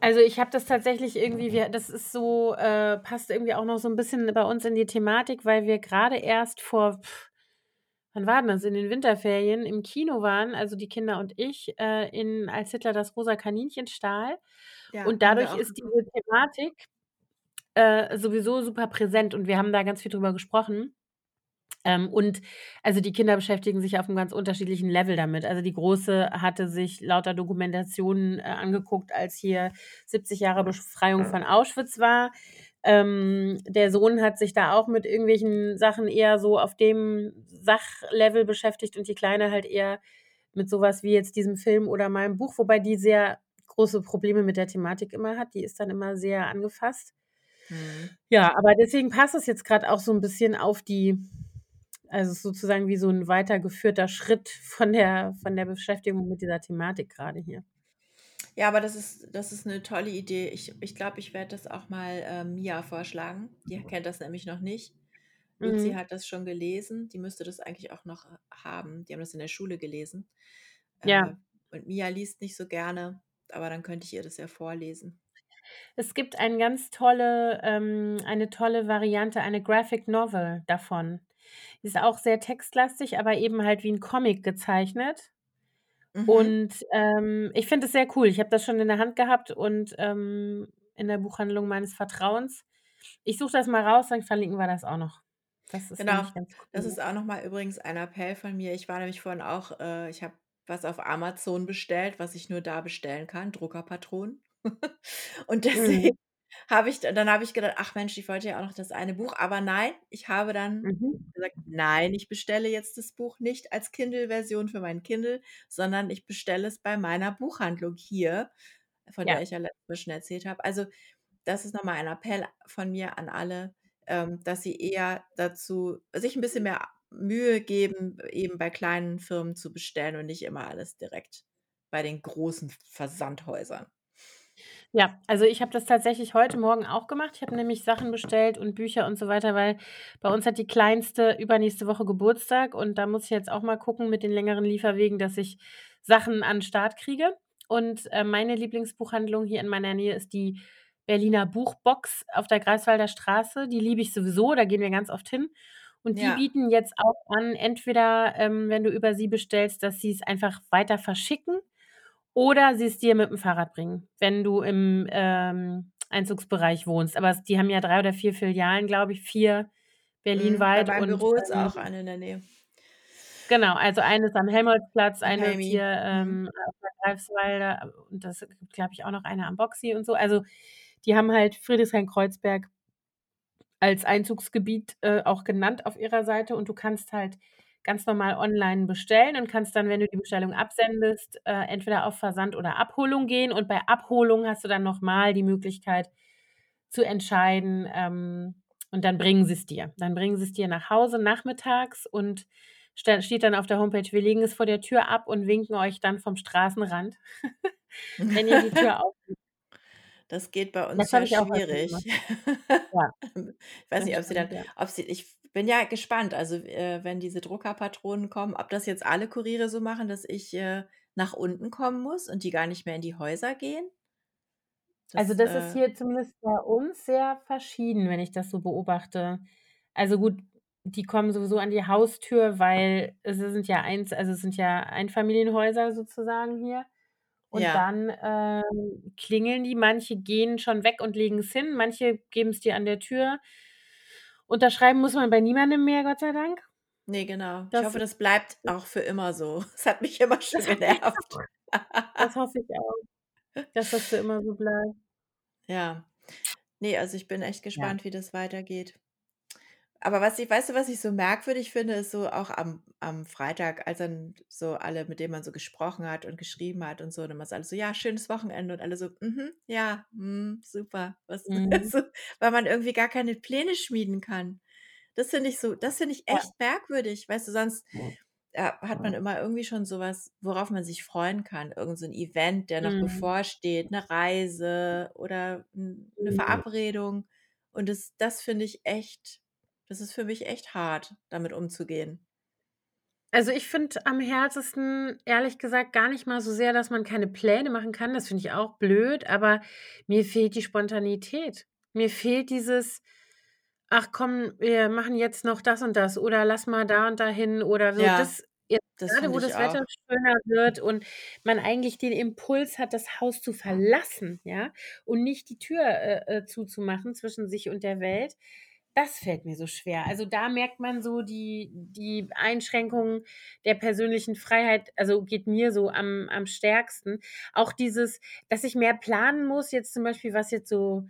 also, ich habe das tatsächlich irgendwie wir das ist so äh, passt irgendwie auch noch so 'n bisschen bei uns in die Thematik, weil wir grade erst vor wann war denn das? In den Winterferien im Kino waren, also, die Kinder und ich, äh, in „Als Hitler das rosa Kaninchen stahl“. Ja, Und haben wir dadurch auch ist geguckt. diese Thematik, äh, sowieso super präsent und wir haben da ganz viel drüber gesprochen. Ähm, und also, die Kinder beschäftigen sich auf 'nem ganz unterschiedlichen Level damit. Also, die Große hatte sich lauter Dokumentationen, äh, angeguckt, als hier 70 Jahre Befreiung von Auschwitz war. Ähm, der Sohn hat sich da auch mit irgendwelchen Sachen eher so auf dem Sachlevel beschäftigt und die Kleine halt eher mit so was wie jetzt diesem Film oder 'n Buch, wobei die sehr große Probleme mit der Thematik immer hat. Die ist dann immer sehr angefasst. Mhm. Ja, aber deswegen passt das jetzt grad auch so 'n bisschen auf die also, sozusagen wie so 'n weitergeführter Schritt von der von der Beschäftigung mit dieser Thematik grade hier. Ja, aber das ist das ist 'ne tolle Idee. Ich ich glaube, ich werde das auch mal, ähm, Mia vorschlagen. Die kennt das nämlich noch nicht. Luzi Mhm. hat das schon gelesen. Die müsste das eigentlich auch noch haben. Die haben das in der Schule gelesen. Äh, Ja. und Mia liest nicht so gerne, aber dann könnte ich ihr das ja vorlesen. Es gibt ein ganz tolle ähm, eine tolle Variante, eine Graphic Novel davon. Ist auch sehr textlastig, aber eben halt wie 'n Comic gezeichnet. Mhm. Und, ähm, ich finde es sehr cool. Ich habe das schon in der Hand gehabt und, ähm, in der Buchhandlung meines Vertrauens. Ich suche das mal raus, dann verlinken wir das auch noch. Das ist Genau, nämlich ganz das cool. ist auch noch mal übrigens ein Appell von mir. Ich war nämlich vorhin auch äh, ich habe was auf Amazon bestellt, was ich nur da bestellen kann, Druckerpatronen. Und deswegen Mhm. Habe ich dann habe ich gedacht: „Ach Mensch, ich wollte ja auch noch das eine Buch.“ Aber nein, ich habe dann Mhm. gesagt: „Nein, ich bestelle jetzt das Buch nicht als Kindle-Version für mein Kindle, sondern ich bestelle es bei meiner Buchhandlung hier“, von der Ja. ich ja letztes Mal schon erzählt habe. Also, das ist noch mal ein Appell von mir an alle, ähm, dass sie eher dazu sich 'n bisschen mehr Mühe geben, eben bei kleinen Firmen zu bestellen und nicht immer alles direkt bei den großen Versandhäusern. Ja, also, ich habe das tatsächlich heute Morgen auch gemacht. Ich habe nämlich Sachen bestellt und Bücher und so weiter, weil bei uns hat die Kleinste übernächste Woche Geburtstag und da muss ich jetzt auch mal gucken mit den längeren Lieferwegen, dass ich Sachen an 'n Start kriege. Und, äh, meine Lieblingsbuchhandlung hier in meiner Nähe ist die Berliner Buchbox auf der Greifswalder Straße. Die liebe ich sowieso, da gehen wir ganz oft hin. Und die Ja. bieten jetzt auch an, entweder, ähm, wenn du über sie bestellst, dass sie's einfach weiter verschicken oder sie es dir mit dem Fahrrad bringen, wenn du im, ähm, Einzugsbereich wohnst. Aber die haben ja 3 oder 4 Filialen, glaube ich, 4 Mhm, bei berlinweit meinem und, Büro ist ähm auch eine in der Nähe. Genau, also, eine ist am Helmholtzplatz, In eine ist hier, mhm. ähm, auf der Greifswalder und das gibt, glaube ich, auch noch eine am Boxy und so. Also, die haben halt Friedrichshain-Kreuzberg als Einzugsgebiet, äh, auch genannt auf ihrer Seite und du kannst halt ganz normal online bestellen und kannst dann, wenn du die Bestellung absendest, äh, entweder auf Versand oder Abholung gehen und bei Abholung hast du dann noch mal die Möglichkeit zu entscheiden, ähm und dann bringen sie's dir. Dann bringen sie's dir nach Hause nachmittags und steht dann auf der Homepage: „Wir legen es vor der Tür ab und winken euch dann vom Straßenrand, wenn ihr die Tür aufmacht.“ Das geht bei uns Das habe ja schwierig. Ja, Ich weiß nicht, ob sie dann ob sie ich bin ja gespannt, also, äh, wenn diese Druckerpatronen kommen, ob das jetzt alle Kuriere so machen, dass ich, äh, nach unten kommen muss und die gar nicht mehr in die Häuser gehen? Also, Das, das ist äh hier zumindest bei uns sehr verschieden, wenn ich das so beobachte. Also, gut, die kommen sowieso an die Haustür, weil es sind ja eins also, es sind ja Einfamilienhäuser sozusagen hier. Und Ja. dann, ähm, klingeln die. Manche gehen schon weg und legen es hin, manche geben's dir an der Tür. Unterschreiben muss man bei niemandem mehr, Gott sei Dank. Ne, genau. Ich Das hoffe, das bleibt auch für immer so. Es hat mich immer schon Das ich genervt. Das hoffe ich auch, dass das für immer so bleibt. Ja. Ne, also, ich bin echt Ja. gespannt, wie das weitergeht. Aber was ich weißt du, was ich so merkwürdig finde, ist so auch am am Freitag, als dann so alle, mit denen man so gesprochen hat und geschrieben hat und so, dann immer so alles so: „Ja, schönes Wochenende“ und alle so: „Mhm, ja, mhm, super.“ Was Mhm. so weil man irgendwie gar keine Pläne schmieden kann. Das finde ich so das finde ich Ja. echt merkwürdig. Weißt du, sonst, äh, hat man immer irgendwie schon so was, worauf man sich freuen kann, irgend so 'n Event, der noch Mhm. bevorsteht, 'ne Reise oder 'n 'ne Mhm. Verabredung. Und das das finde ich echt das ist für mich echt hart, damit umzugehen. Also, ich finde am härtesten, ehrlich gesagt, gar nicht mal so sehr, dass man keine Pläne machen kann, das finde ich auch blöd, aber mir fehlt die Spontanität. Mir fehlt dieses: „Ach komm, wir machen jetzt noch das und das oder lass mal da und da hin“ oder so. Ja, Das jetzt das finde wo das Wetter auch. schöner wird und man eigentlich den Impuls hat, das Haus zu verlassen, ja, und nicht die Tür, äh, äh, zuzumachen zwischen sich und der Welt, das fällt mir so schwer. Also, da merkt man so die die Einschränkungen der persönlichen Freiheit also, geht mir so am am stärksten. Auch dieses, dass ich mehr planen muss, jetzt zum Beispiel, was jetzt so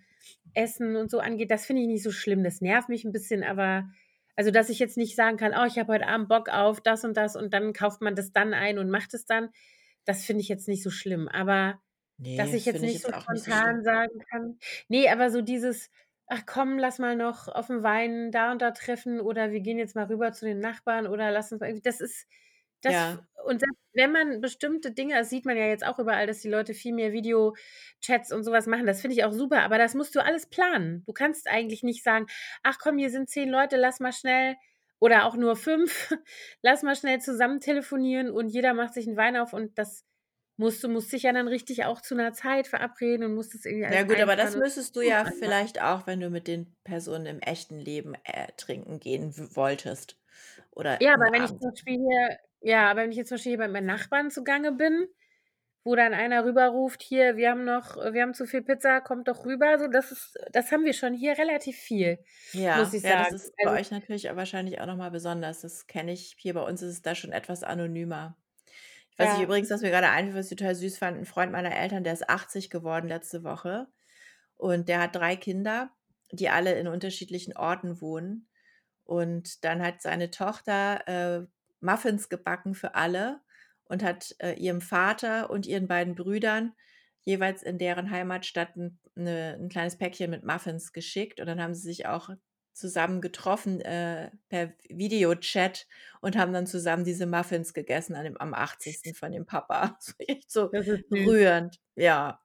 Essen und so angeht, das finde ich nicht so schlimm. Das nervt mich 'n bisschen, aber also, dass ich jetzt nicht sagen kann: „Oh, ich habe heute Abend Bock auf das und das“ und dann kauft man das dann ein und macht es dann, das finde ich jetzt nicht so schlimm. Aber dass Ne, ich jetzt ich nicht so jetzt so spontan sagen kann ne, aber so dieses: „Ach komm, lass mal noch auf 'n Wein da und da treffen“ oder „Wir gehen jetzt mal rüber zu den Nachbarn“ oder „Lass uns mal“ irgendwie das ist Das Ja. und selbst wenn man bestimmte Dinge das sieht man ja jetzt auch überall, dass die Leute viel mehr Videochats und so was machen. Das finde ich auch super, aber das musst du alles planen. Du kannst eigentlich nicht sagen: „Ach komm, hier sind 10 Leute, lass mal schnell“ oder auch nur 5, „lass mal schnell zusammen telefonieren und jeder macht sich 'n Wein auf“ und das musst du musst dich ja dann richtig auch zu 'ner Zeit verabreden und musst das irgendwie Ja alles gut, aber das müsstest du ja vielleicht auch, wenn du mit den Personen im echten Leben, äh, trinken gehen wolltest oder Ja, aber wenn ich Abend zum Beispiel hier ja, aber wenn ich jetzt zum Beispiel hier bei meinen Nachbarn zugange bin, wo dann einer rüberruft: „Hier, wir haben noch wir haben zu viel Pizza, kommt doch rüber“, so, das ist das haben wir schon hier relativ viel, muss Ja, ich ja, das sagen. ist bei Also euch natürlich wahrscheinlich auch noch mal besonders. Das kenne ich hier bei uns ist es da schon etwas anonymer. Was ich Ja. übrigens was mir grade einfiel, was ich total süß fand, 'n Freund meiner Eltern, der ist 80 geworden letzte Woche und der hat 3 Kinder, die alle in unterschiedlichen Orten wohnen. Und dann hat seine Tochter, äh, Muffins gebacken für alle und hat, äh, ihrem Vater und ihren beiden Brüdern jeweils in deren Heimatstadt 'n 'ne 'n kleines Päckchen mit Muffins geschickt und dann haben sie sich auch zusammen getroffen, äh, per Videochat und haben dann zusammen diese Muffins gegessen an dem am 80. von dem Papa. War echt so rührend, ja.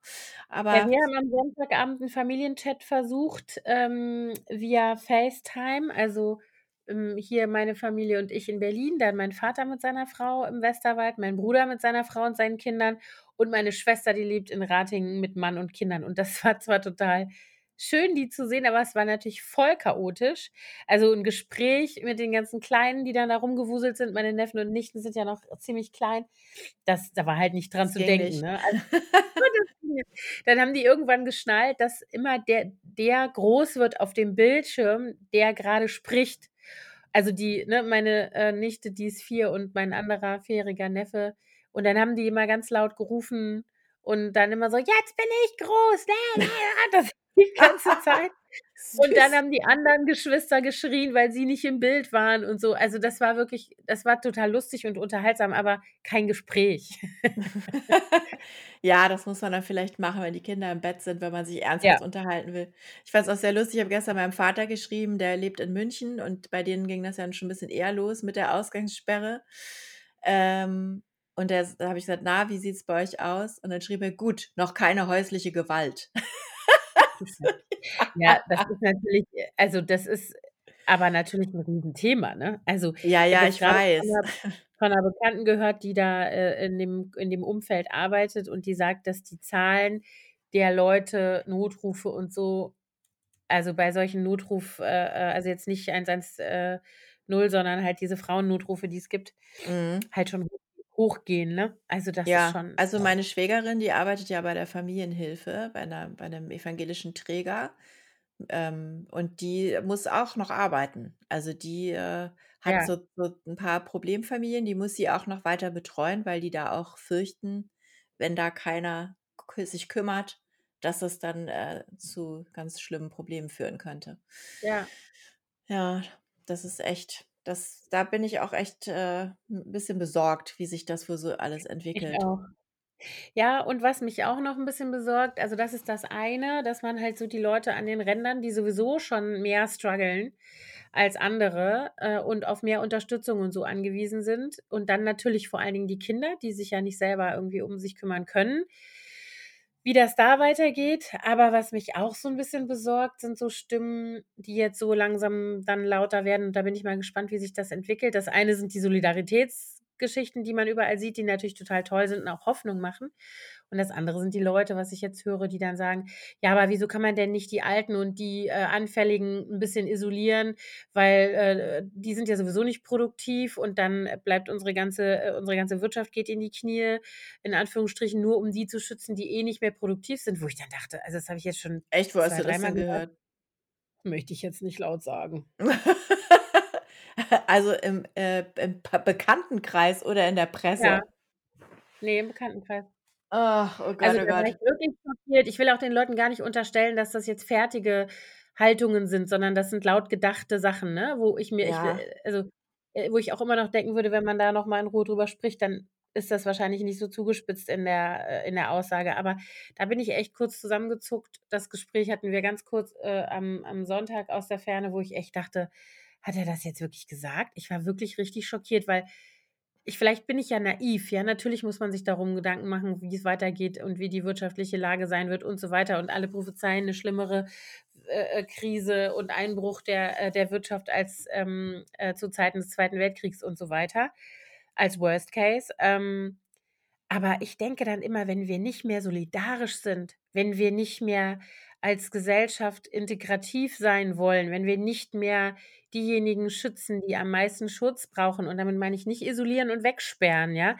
Ja, Aber wir haben am Sonntagabend 'n Familienchat versucht, ähm, via FaceTime. Also, hm, hier meine Familie und ich in Berlin, dann mein Vater mit seiner Frau im Westerwald, mein Bruder mit seiner Frau und seinen Kindern und meine Schwester, die lebt in Ratingen mit Mann und Kindern. Und das war zwar total schön, die zu sehen, aber es war natürlich voll chaotisch. Also 'n Gespräch mit den ganzen Kleinen, die dann da rumgewuselt sind. Meine Neffen und Nichten sind ja noch ziemlich klein. Das da war halt nicht dran Das zu denken, ne? Also dann haben die irgendwann geschnallt, dass immer der der groß wird auf dem Bildschirm, der grade spricht. Also die ne, meine, äh, Nichte, die ist 4 und mein anderer vierjähriger Neffe. Und dann haben die immer ganz laut gerufen und dann immer so: „Jetzt bin ich groß!“ Das die ganze Zeit. Und dann haben die anderen Geschwister geschrien, weil sie nicht im Bild waren und so. Also, das war wirklich das war total lustig und unterhaltsam, aber kein Gespräch. Ja, das muss man dann vielleicht machen, wenn die Kinder im Bett sind, wenn man sich Ja. ernsthaft unterhalten will. Ich fand's auch sehr lustig, ich habe gestern meinem Vater geschrieben, der lebt in München und bei denen ging das ja schon 'n bisschen eher los mit der Ausgangssperre. Ähm, und der da habe ich gesagt: „Na, wie sieht's bei euch aus?“ Und dann schrieb er: „Gut, noch keine häusliche Gewalt.“ Ja, das ist natürlich äh, also, das ist aber natürlich 'n Riesenthema, ne? Also, Ja, ich habe ja, jetzt ich grade von weiß. 'ner von 'ner Bekannten gehört, die da, äh, in dem in dem Umfeld arbeitet und die sagt, dass die Zahlen der Leute, Notrufe und so also, bei solchen Notruf äh, äh, also, jetzt nicht 110, äh, 0, sondern halt diese Frauennotrufe, die es gibt, Mhm. halt schon hoch hochgehen, ne? Also, das ist Ja, schon also, meine Schwägerin, die arbeitet ja bei der Familienhilfe, bei 'ner bei 'nem evangelischen Träger, ähm, und die muss auch noch arbeiten. Also, die, äh, hat Ja. so so 'n paar Problemfamilien, die muss sie auch noch weiter betreuen, weil die da auch fürchten, wenn da keiner sich kümmert, dass das dann, äh, zu ganz schlimmen Problemen führen könnte. Ja. Ja, das ist echt das da bin ich auch echt, äh, 'n bisschen besorgt, wie sich das wohl so alles Ich entwickelt. auch. Ja, und was mich auch noch 'n bisschen besorgt also, das ist das eine, dass man halt so die Leute an den Rändern, die sowieso schon mehr strugglen als andere, äh, und auf mehr Unterstützung und so angewiesen sind. Und dann natürlich vor allen Dingen die Kinder, die sich ja nicht selber irgendwie um sich kümmern können. Wie das da weitergeht, aber was mich auch so 'n bisschen besorgt, sind so Stimmen, die jetzt so langsam dann lauter werden und da bin ich mal gespannt, wie sich das entwickelt. Das eine sind die Solidaritätsgeschichten, die man überall sieht, die natürlich total toll sind und auch Hoffnung machen. Und das andere sind die Leute, was ich jetzt höre, die dann sagen: „Ja, aber wieso kann man denn nicht die Alten und die, äh, Anfälligen 'n bisschen isolieren, weil, äh, die sind ja sowieso nicht produktiv und dann bleibt unsere ganze äh, unsere ganze Wirtschaft geht in die Knie, in Anführungsstrichen, nur um die zu schützen, die eh nicht mehr produktiv sind.“ Wo ich dann dachte also, das habe ich jetzt schon Echt, wo hast 2, du das denn gehört. gehört? Möchte ich jetzt nicht laut sagen. Also, im, äh im Bekanntenkreis oder in der Ja. Presse? Ne, im Bekanntenkreis. Ach, oh Gott, Also, oh ich Gott. wirklich schockiert. Ich will auch den Leuten gar nicht unterstellen, dass das jetzt fertige Haltungen sind, sondern das sind laut gedachte Sachen, ne, wo ich mir ich Ja. äh, also, äh, wo ich auch immer noch denken würde, wenn man da noch mal in Ruhe drüber spricht, dann ist das wahrscheinlich nicht so zugespitzt in der äh, in der Aussage. Aber da bin ich echt kurz zusammengezuckt. Das Gespräch hatten wir ganz kurz, äh, am am Sonntag aus der Ferne, wo ich echt dachte: „Hat er das jetzt wirklich gesagt?“ Ich war wirklich richtig schockiert, weil ich vielleicht bin ich ja naiv, ja. Natürlich muss man sich darum Gedanken machen, wie es weitergeht und wie die wirtschaftliche Lage sein wird und so weiter. Und alle prophezeien 'ne schlimmere, äh, äh, Krise und Einbruch der äh, der Wirtschaft als, ähm, äh, zu Zeiten des Zweiten Weltkriegs und so weiter, als Worst Case. Ähm, aber ich denke dann immer, wenn wir nicht mehr solidarisch sind, wenn wir nicht mehr als Gesellschaft integrativ sein wollen, wenn wir nicht mehr diejenigen schützen, die am meisten Schutz brauchen, und damit meine ich nicht isolieren und wegsperren, ja?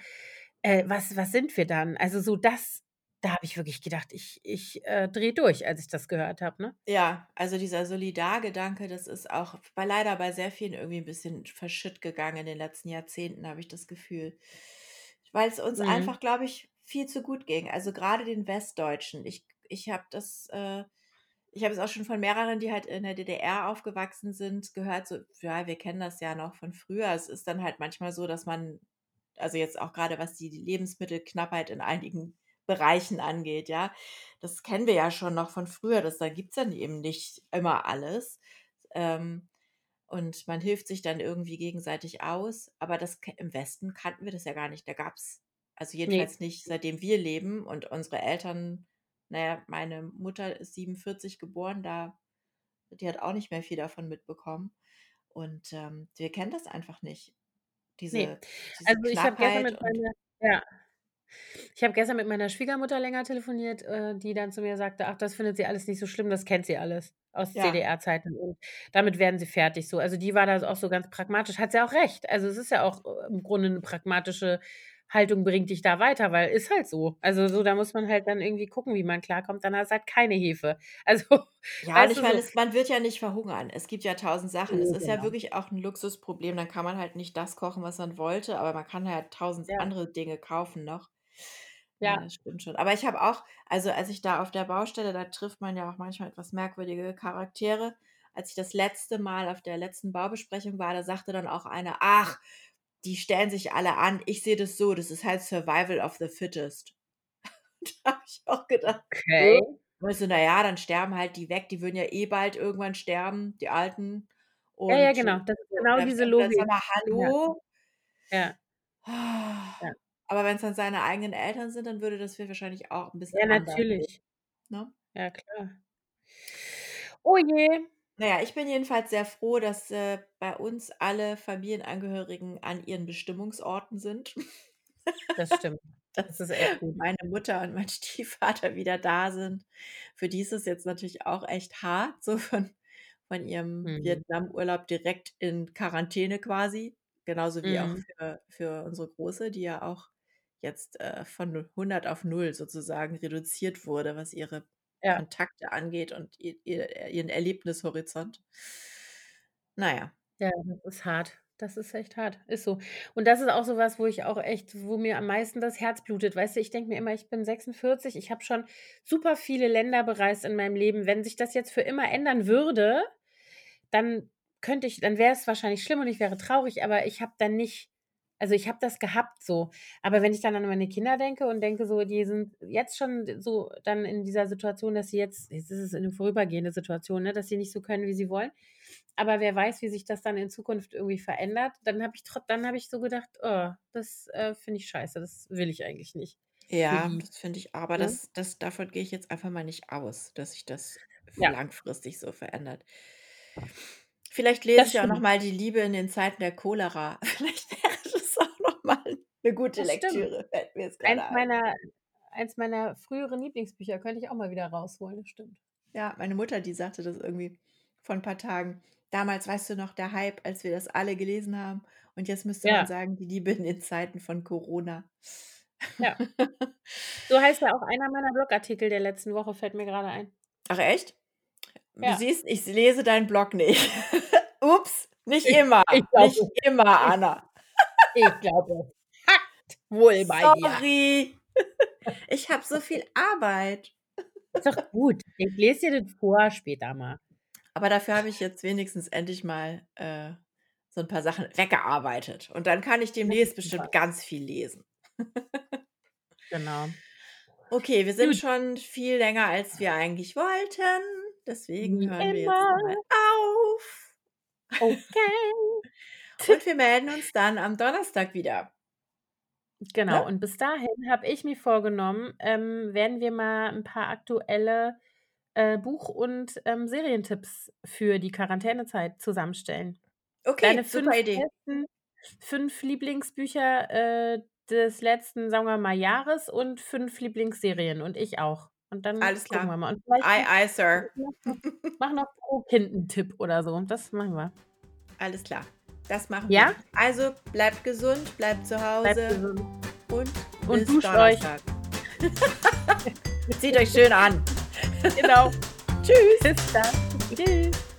Äh, was was sind wir dann? Also, so das da habe ich wirklich gedacht, ich ich, äh, drehe durch, als ich das gehört habe, ne? Ja, also dieser Solidargedanke, das ist auch bei leider bei sehr vielen irgendwie 'n bisschen verschütt gegangen in den letzten Jahrzehnten, habe ich das Gefühl. Weil's uns Mhm. einfach, glaube ich, viel zu gut ging. Also, grade den Westdeutschen. Ich ich habe das, äh ich habe es auch schon von mehreren, die halt in der DDR aufgewachsen sind, gehört, so: „Ja, wir kennen das ja noch von früher.“ Es ist dann halt manchmal so, dass man also, jetzt auch grade was die Lebensmittelknappheit in einigen Bereichen angeht, ja. Das kennen wir ja schon noch von früher, das da gibt's dann eben nicht immer alles. Ähm, und man hilft sich dann irgendwie gegenseitig aus, aber das im Westen kannten wir das ja gar nicht. Da gab's also, Ne. jedenfalls nicht, seitdem wir leben und unsere Eltern na ja, meine Mutter ist 47 geboren, da die hat auch nicht mehr viel davon mitbekommen. Und, ähm, wir kennen das einfach nicht, diese diese Also, ich habe gestern Knappheit mit und meiner ja. Ich habe gestern mit meiner Schwiegermutter länger telefoniert, äh, die dann zu mir sagte: „Ach, das findet sie alles nicht so schlimm, das kennt sie alles aus Ja. DDR-Zeiten und damit werden sie fertig“, so. Also, die war da auch so ganz pragmatisch. Hat sie auch recht. Also, es ist ja auch, äh, im Grunde 'ne pragmatische Haltung bringt dich da weiter, weil ist halt so. Also, so, da muss man halt dann irgendwie gucken, wie man klarkommt, dann hast du halt keine Hefe. Also, Ja, und ich meine, so. es man wird ja nicht verhungern. Es gibt ja 1.000 Sachen. Es Ne, ist ja genau. wirklich auch 'n Luxusproblem, dann kann man halt nicht das kochen, was man wollte, aber man kann ja 1.000 Ja. andere Dinge kaufen noch. Ne, Ja. das stimmt schon. Aber ich habe auch also, als ich da auf der Baustelle da trifft man ja auch manchmal etwas merkwürdige Charaktere. Als ich das letzte Mal auf der letzten Baubesprechung war, da sagte dann auch einer: „Ach, die stellen sich alle an. Ich sehe das so, das ist halt Survival of the Fittest.“ Da habe ich auch gedacht: Okay. Weißt du, na ja, dann sterben halt die weg, die würden ja eh bald irgendwann sterben, die Alten. Ja, ja, Und, äh, genau. Das ist genau diese auch gedacht: „Sag Logik. mal, Ja. hallo?“ Ja. Ja. Aber wenn's dann seine eigenen Eltern sind, dann würde das wahrscheinlich auch 'n bisschen Ja, natürlich. ne? Ja, klar. Oh je. Na ja, ich bin jedenfalls sehr froh, dass, äh, bei uns alle Familienangehörigen an ihren Bestimmungsorten sind. Das stimmt. Das ist echt gut. meine Mutter und mein Stiefvater wieder da sind. Für die ist es jetzt natürlich auch echt hart, so von von ihrem Mhm. Vietnamurlaub direkt in Quarantäne quasi, genauso wie auch Mhm. für für unsere Große, die ja auch jetzt, äh, von 100 auf 0 sozusagen reduziert wurde, was ihre Ja. Kontakte angeht und i ihr ihren Erlebnishorizont. Na ja. Ja, das ist hart. Das ist echt hart. Ist so. Und das ist auch so was, wo ich auch echt wo mir am meisten das Herz blutet. Weißt du, ich denke mir immer, ich bin 46, ich habe schon super viele Länder bereist in meinem Leben. Wenn sich das jetzt für immer ändern würde, dann könnte ich dann wäre es wahrscheinlich schlimm und ich wäre traurig, aber ich habe dann nicht also, ich habe das gehabt so. Aber wenn ich dann an meine Kinder denke und denke so, die sind jetzt schon so dann in dieser Situation, dass sie jetzt jetzt ist es 'ne vorübergehende Situation, ne, dass sie nicht so können, wie sie wollen. Aber wer weiß, wie sich das dann in Zukunft irgendwie verändert, dann habe ich dann habe ich so gedacht: „Oh, das, äh, finde ich scheiße, das will ich eigentlich nicht Ja, die“, das finde ich aber ne? das das davon gehe ich jetzt einfach mal nicht aus, dass sich das Ja. langfristig so verändert. Vielleicht lese Das ich auch noch stimmt. mal „Die Liebe in den Zeiten der Cholera.“ Vielleicht wäre das auch noch mal 'ne gute Das. Lektüre, fällt mir jetzt Eins ein. meiner eins meiner früheren Lieblingsbücher könnte ich auch mal wieder rausholen, das stimmt. Ja, meine Mutter, die sagte das irgendwie vor 'n paar Tagen: „Damals, weißt du noch, der Hype, als wir das alle gelesen haben und jetzt müsste man Ja. sagen, die Liebe in den Zeiten von Corona.“ Ja. So heißt ja auch einer meiner Blogartikel der letzten Woche, fällt mir grade ein. Ach echt? Du Ja. siehst, ich lese deinen Blog nicht. Ups, nicht Ich immer, ich glaube nicht immer, ich Anna. Ich glaube, hackt wohl bei dir. Sorry. Ich habe so viel Arbeit. Ist doch gut. Ich lese dir das vor später mal. Aber dafür habe ich jetzt wenigstens endlich mal, äh, so 'n paar Sachen weggearbeitet und dann kann ich demnächst bestimmt ganz viel lesen. Genau. Okay, wir sind Gut. schon viel länger, als wir eigentlich wollten, deswegen hören wir jetzt mal immer. auf. Okay. Und wir melden uns dann am Donnerstag wieder. Genau, Ne? und bis dahin habe ich mir vorgenommen, ähm, werden wir mal 'n paar aktuelle, äh, Buch und, ähm, Serientipps für die Quarantänezeit zusammenstellen. Deine Okay, super 5 Idee. besten 5 Lieblingsbücher, äh, des letzten, sagen wir mal, Jahres und 5 Lieblingsserien und ich auch. Und dann Alles klar. wir mal. Und vielleicht Aye, aye, Sir. mach noch pro Kind 'n Tipp oder so. Das machen wir. Alles klar. Das machen wir. Ja? Also, bleibt gesund, bleibt zu Bleibt Hause gesund. und Und bis duscht euch. Donnerstag. Zieht euch schön an. Genau. Tschüss. Bis dann. Tschüss.